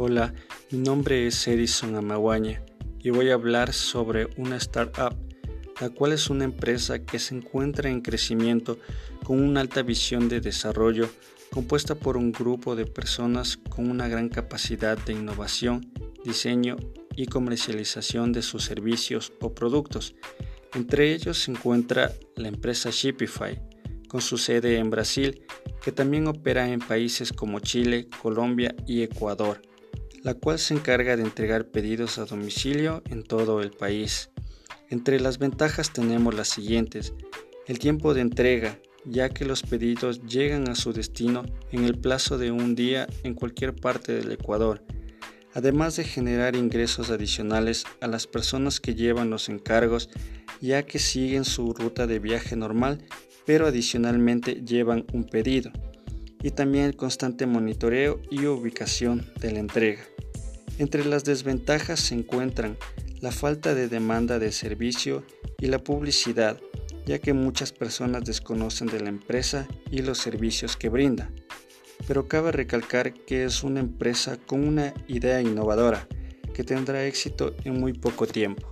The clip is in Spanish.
Hola, mi nombre es Edison Amaguaña y voy a hablar sobre una startup, la cual es una empresa que se encuentra en crecimiento con una alta visión de desarrollo compuesta por un grupo de personas con una gran capacidad de innovación, diseño y comercialización de sus servicios o productos. Entre ellos se encuentra la empresa Shipify, con su sede en Brasil, que también opera en países como Chile, Colombia y Ecuador la cual se encarga de entregar pedidos a domicilio en todo el país. Entre las ventajas tenemos las siguientes. El tiempo de entrega, ya que los pedidos llegan a su destino en el plazo de un día en cualquier parte del Ecuador, además de generar ingresos adicionales a las personas que llevan los encargos, ya que siguen su ruta de viaje normal, pero adicionalmente llevan un pedido y también el constante monitoreo y ubicación de la entrega. Entre las desventajas se encuentran la falta de demanda de servicio y la publicidad, ya que muchas personas desconocen de la empresa y los servicios que brinda. Pero cabe recalcar que es una empresa con una idea innovadora que tendrá éxito en muy poco tiempo.